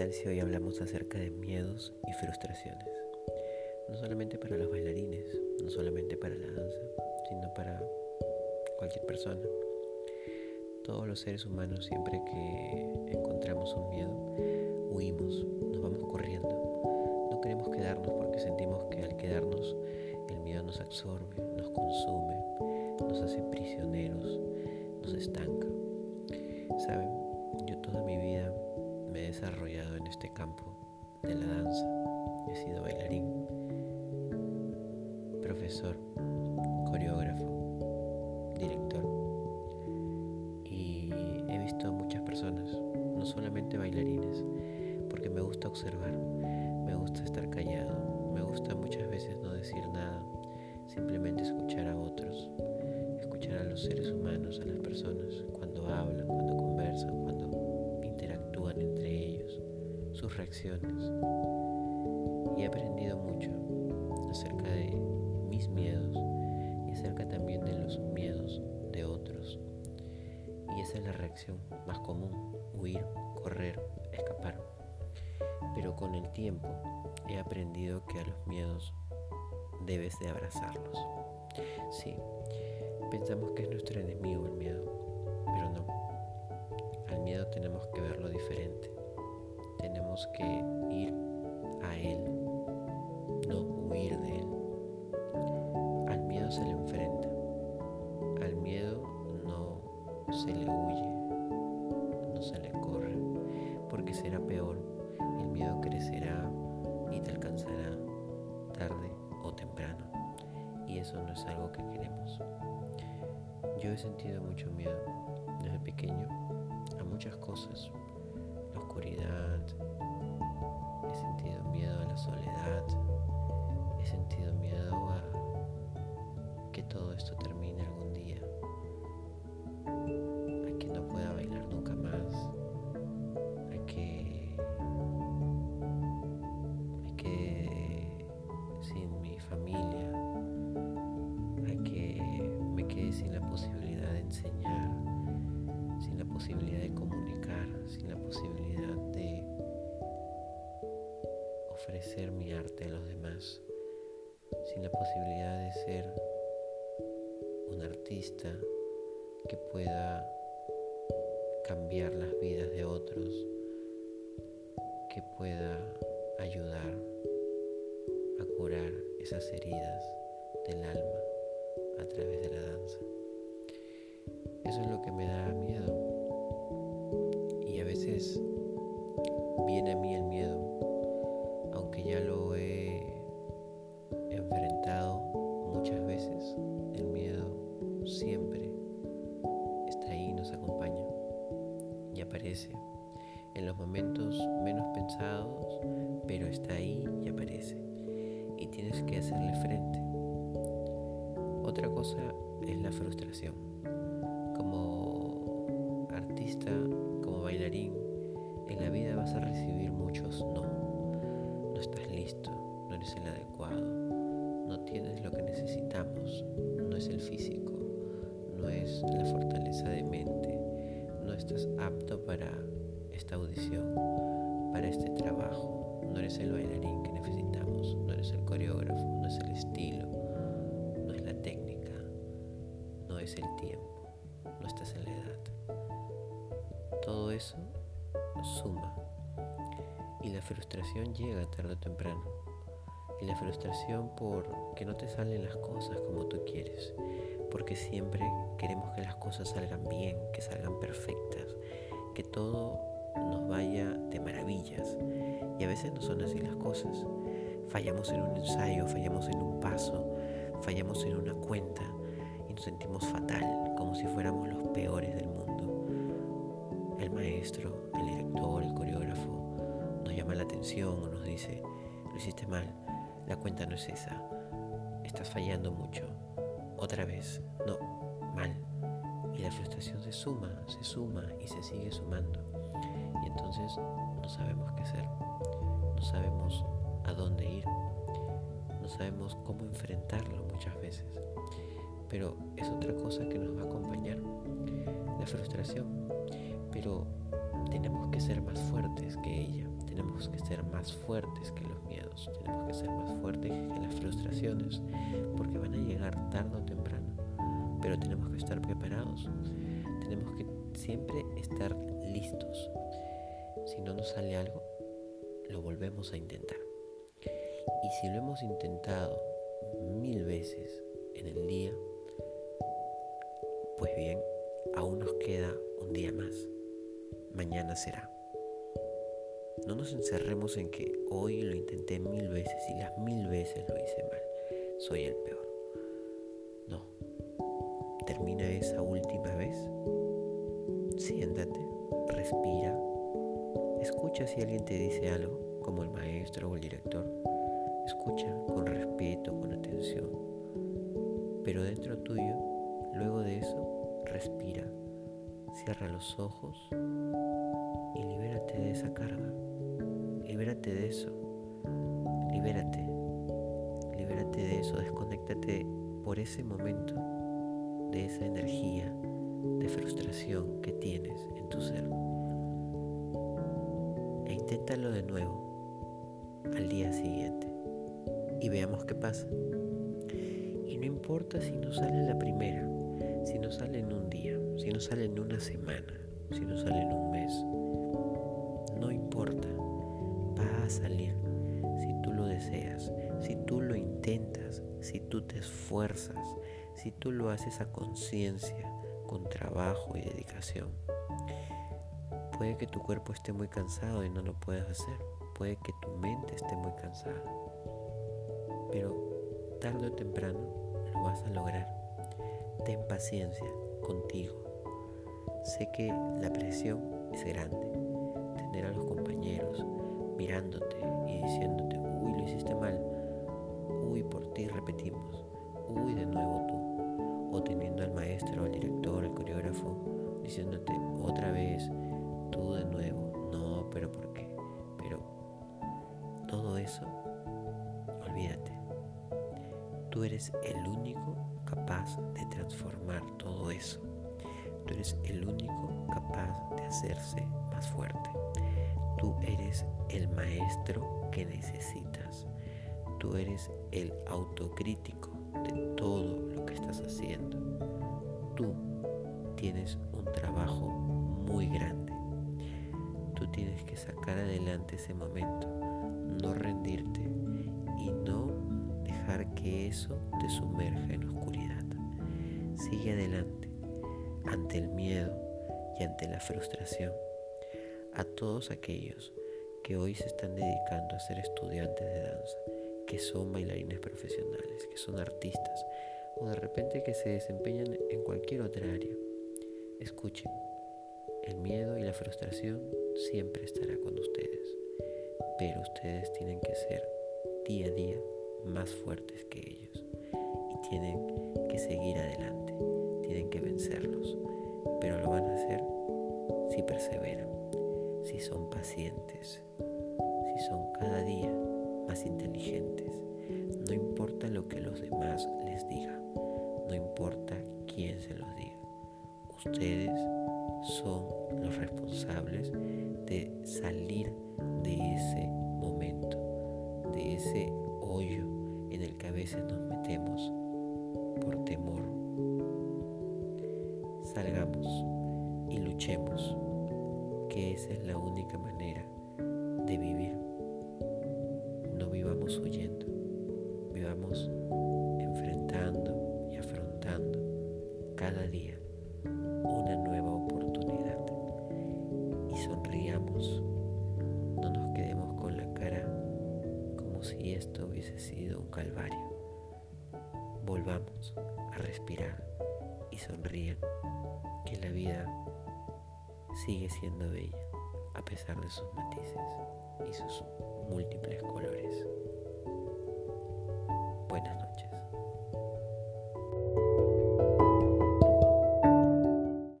Tal si hoy hablamos acerca de miedos y frustraciones? No solamente para los bailarines, no solamente para la danza, sino para cualquier persona. Todos los seres humanos siempre que encontramos un miedo, huimos, nos vamos corriendo. No queremos quedarnos porque sentimos que al quedarnos el miedo nos absorbe, nos consume, nos hace prisioneros, nos estanca. Saben, desarrollado en este campo de la danza. He sido bailarín, profesor, coreógrafo, director. Y he visto a muchas personas, no solamente bailarines, porque me gusta observar, me gusta estar callado, me gusta muchas veces no decir nada, simplemente escuchar a otros, escuchar a los seres humanos, a las personas, reacciones. Y he aprendido mucho acerca de mis miedos y acerca también de los miedos de otros. Y esa es la reacción más común, huir, correr, escapar. Pero con el tiempo he aprendido que a los miedos debes de abrazarlos. Sí, pensamos que es nuestro enemigo el miedo, pero no. Al miedo tenemos que verlo diferente. Que ir a él, no huir de él. Al miedo se le enfrenta. Al miedo no se le huye, no se le corre, porque será peor. El miedo crecerá y te alcanzará tarde o temprano. Y eso no es algo que queremos. Yo he sentido mucho miedo desde pequeño a muchas cosas. Oscuridad, he sentido miedo a la soledad, he sentido miedo a que todo esto termine algún día, posibilidad de ser un artista que pueda cambiar las vidas de otros, que pueda ayudar a curar esas heridas del alma a través de la danza. Eso es lo que me da miedo. Y a veces viene a mí el miedo, los momentos menos pensados, pero está ahí y aparece. Y tienes que hacerle frente. Otra cosa es la frustración. Como artista, como bailarín, en la vida vas a recibir muchos no. No estás listo, no eres el adecuado, no tienes lo que necesitamos, no es el físico, no es la fortaleza de mente, no estás apto para esta audición, para este trabajo, no eres el bailarín que necesitamos, no eres el coreógrafo, no es el estilo, no es la técnica, no es el tiempo, no estás en la edad. Todo eso suma. Y la frustración llega tarde o temprano. Y la frustración por que no te salen las cosas como tú quieres. Porque siempre queremos que las cosas salgan bien, que salgan perfectas, que todo nos vaya de maravillas. Y a veces no son así las cosas. Fallamos en un ensayo, fallamos en un paso, fallamos en una cuenta y nos sentimos fatal, como si fuéramos los peores del mundo. El maestro, el director, el coreógrafo nos llama la atención o nos dice, lo hiciste mal, la cuenta no es esa, estás fallando mucho, otra vez, no, mal. Y la frustración se suma, se suma y se sigue sumando. Entonces no sabemos qué hacer, no sabemos a dónde ir, no sabemos cómo enfrentarlo muchas veces. Pero es otra cosa que nos va a acompañar, la frustración. Pero tenemos que ser más fuertes que ella, tenemos que ser más fuertes que los miedos, tenemos que ser más fuertes que las frustraciones, porque van a llegar tarde o temprano. Pero tenemos que estar preparados, tenemos que siempre estar listos. Si no nos sale algo, lo volvemos a intentar. Y si lo hemos intentado mil veces en el día, pues bien, aún nos queda un día más. Mañana será. No nos encerremos en que hoy lo intenté mil veces y las mil veces lo hice mal. Soy el peor. No. Termina esa última vez. Siéntate, respira. Escucha si alguien te dice algo, como el maestro o el director Escucha con respeto, con atención. Pero dentro tuyo, luego de eso, respira. Cierra los ojos y libérate de esa carga. Libérate de eso. Libérate. Libérate de eso. Desconéctate por ese momento de esa energía de frustración que tienes en tu ser. Inténtalo de nuevo al día siguiente y veamos qué pasa. Y no importa si no sale la primera, si no sale en un día, si no sale en una semana, si no sale en un mes. No importa, va a salir si tú lo deseas, si tú lo intentas, si tú te esfuerzas, si tú lo haces a conciencia, con trabajo y dedicación. Puede que tu cuerpo esté muy cansado y no lo puedas hacer. Puede que tu mente esté muy cansada pero tarde o temprano lo vas a lograr. Ten paciencia contigo. Sé que la presión es grande. Tener a los compañeros Tú eres el único capaz de transformar todo eso. Tú eres el único capaz de hacerse más fuerte. Tú eres el maestro que necesitas. Tú eres el autocrítico de todo lo que estás haciendo. Tú tienes un trabajo muy grande. Tú tienes que sacar adelante ese momento, no rendirte y no que eso te sumerja en oscuridad. Sigue adelante ante el miedo y ante la frustración. A todos aquellos que hoy se están dedicando a ser estudiantes de danza, que son bailarines profesionales, que son artistas o de repente que se desempeñan en cualquier otra área. Escuchen, el miedo y la frustración siempre estará con ustedes, pero ustedes tienen que ser día a día más fuertes que ellos y tienen que seguir adelante, tienen que vencerlos, pero lo van a hacer si perseveran, si son pacientes, si son cada día más inteligentes. No importa lo que los demás les digan, no importa quién se los diga. Ustedes son los responsables de salir de ese momento, de ese hoyo en el que a veces nos metemos por temor. Salgamos y luchemos que esa es la única manera de vivir. No vivamos huyendo, Volvamos a respirar y sonríen que la vida sigue siendo bella a pesar de sus matices y sus múltiples colores.